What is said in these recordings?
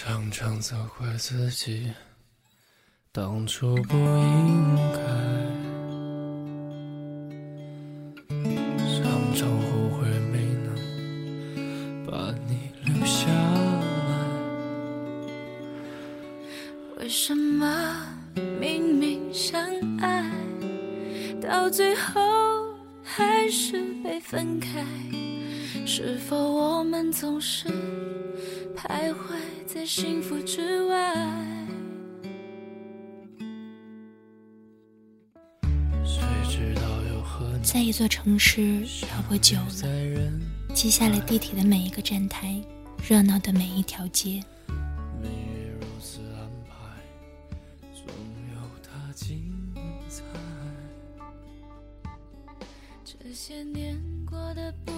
常常责怪自己当初不应该，常常后悔没能把你留下来。为什么明明相爱，到最后还是被分开？是否我们总是徘徊在幸福之外？在一座城市漂泊久在了，人记下了地铁的每一个站台，热闹的每一条街。命运如此安排，总有它精彩。这些年过得不好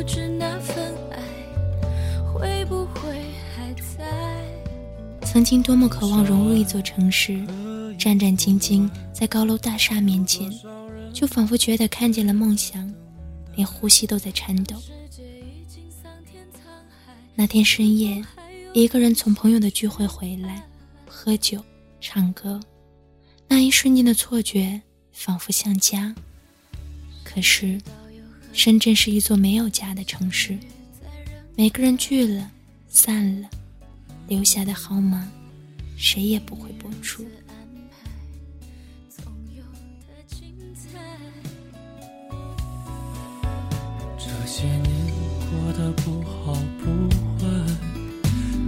不知那份爱会不会还在。曾经多么渴望融入一座城市，战战兢兢在高楼大厦面前，就仿佛觉得看见了梦想，连呼吸都在颤抖。那天深夜，一个人从朋友的聚会回来，喝酒、唱歌，那一瞬间的错觉，仿佛像家。可是，深圳是一座没有家的城市，每个人聚了、散了，留下的号码，谁也不会拨出。这些年过得不好不坏，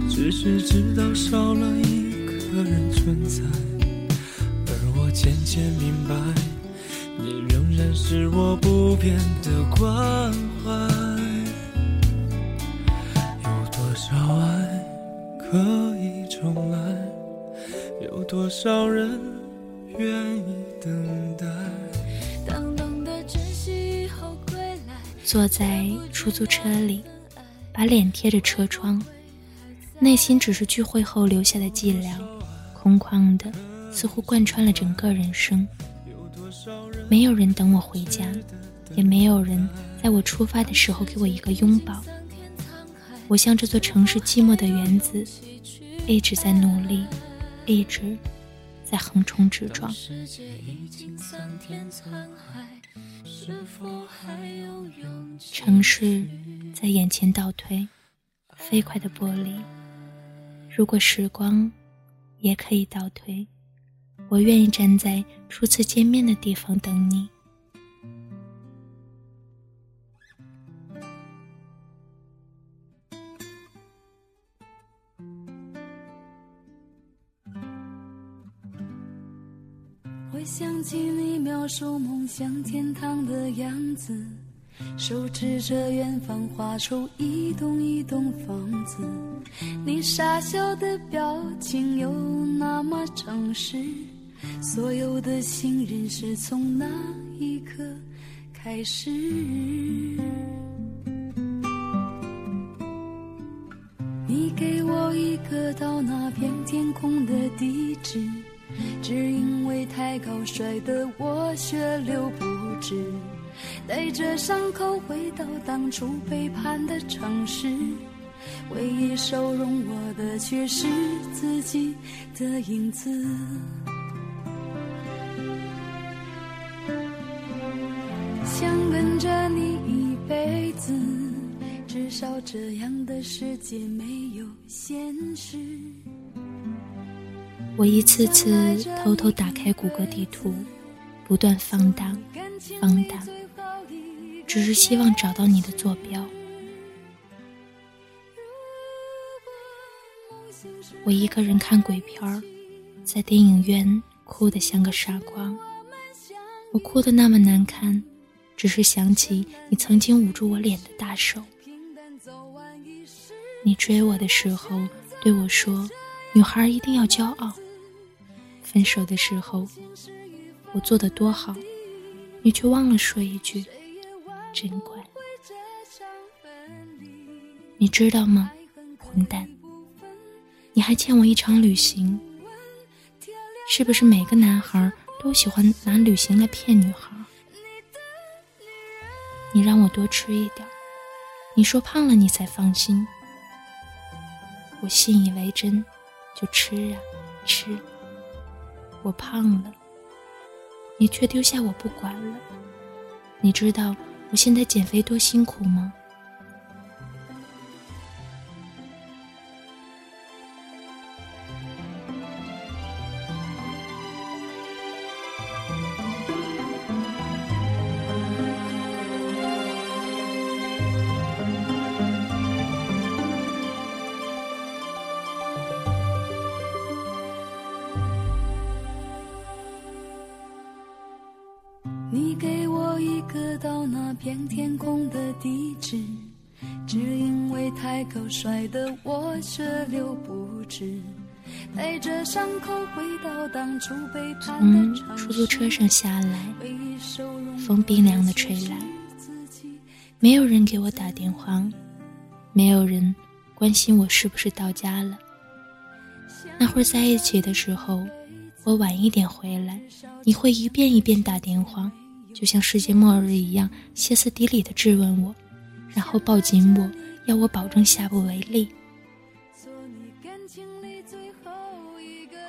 只是知道少了一个人存在，而我渐渐明白，你仍然是我不变的关怀。有多少爱可以重来？有多少人愿意等待？当懂得珍惜以后归来，坐在出租车里，把脸贴着车窗，内心只是聚会后留下的寂寥，空旷的，似乎贯穿了整个人生。没有人等我回家，也没有人在我出发的时候给我一个拥抱。我像这座城市寂寞的原子，一直在努力，一直在横冲直撞。城市在眼前倒退，飞快的玻璃。如果时光也可以倒退，我愿意站在初次见面的地方等你。会想起你描述梦想天堂的样子，手指着远方画出一栋一栋房子。你傻笑的表情又那么诚实，所有的信任是从那一刻开始。你给我一个到那片天空的地址。只因为太高，摔得我血流不止，带着伤口回到当初背叛的城市，唯一收容我的却是自己的影子。想跟着你一辈子，至少这样的世界没有现实。我一次次偷偷打开谷歌地图，不断放大、放大，只是希望找到你的坐标。我一个人看鬼片儿，在电影院哭得像个傻瓜。我哭得那么难看，只是想起你曾经捂住我脸的大手。你追我的时候，对我说：“女孩一定要骄傲。”分手的时候，我做的多好，你却忘了说一句：“真乖。”你知道吗，混蛋？你还欠我一场旅行。是不是每个男孩都喜欢拿旅行来骗女孩？你让我多吃一点，你说胖了你才放心。我信以为真，就吃啊吃。我胖了，你却丢下我不管了。你知道我现在减肥多辛苦吗？你给我一个到那片天空的地址，只因为太高摔得我血流不止。带着伤口回到当初背叛的从出租车上下来，风冰凉的吹来，没有人给我打电话，没有人关心我是不是到家了。那会儿在一起的时候，我晚一点回来，你会一遍一遍打电话。就像世界末日一样，歇斯底里的质问我，然后抱紧我，要我保证下不为例。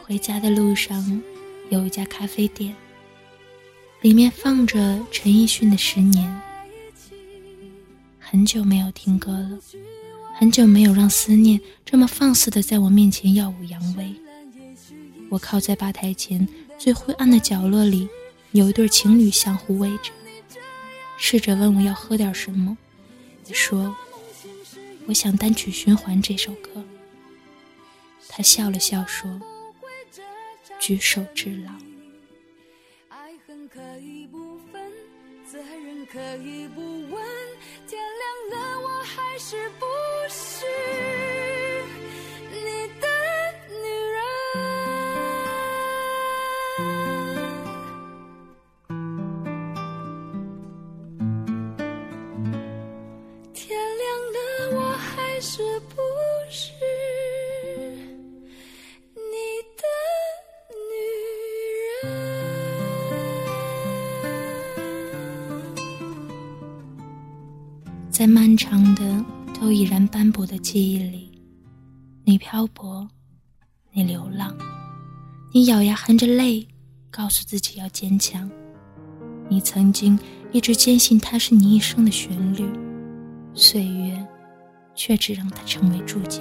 回家的路上，有一家咖啡店，里面放着陈奕迅的《十年》。很久没有听歌了，很久没有让思念这么放肆的在我面前耀武扬威。我靠在吧台前最灰暗的角落里。有一对情侣相互偎着，试着问我要喝点什么，说我想单曲循环这首歌。他笑了笑说：“举手之劳。”在漫长的、都已然斑驳的记忆里，你漂泊，你流浪，你咬牙含着泪，告诉自己要坚强。你曾经一直坚信它是你一生的旋律，岁月，却只让它成为注脚。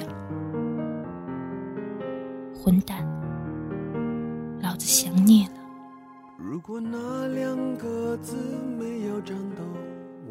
混蛋，老子想你了。如果那两个字没有颤抖。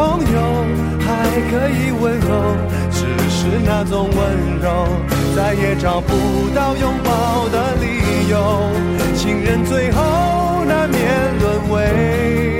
朋友，还可以温柔，只是那种温柔，再也找不到拥抱的理由。情人最后难免沦为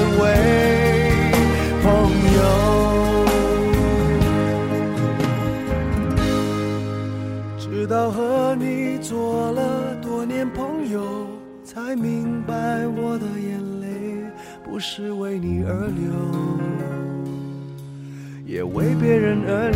也为别人而。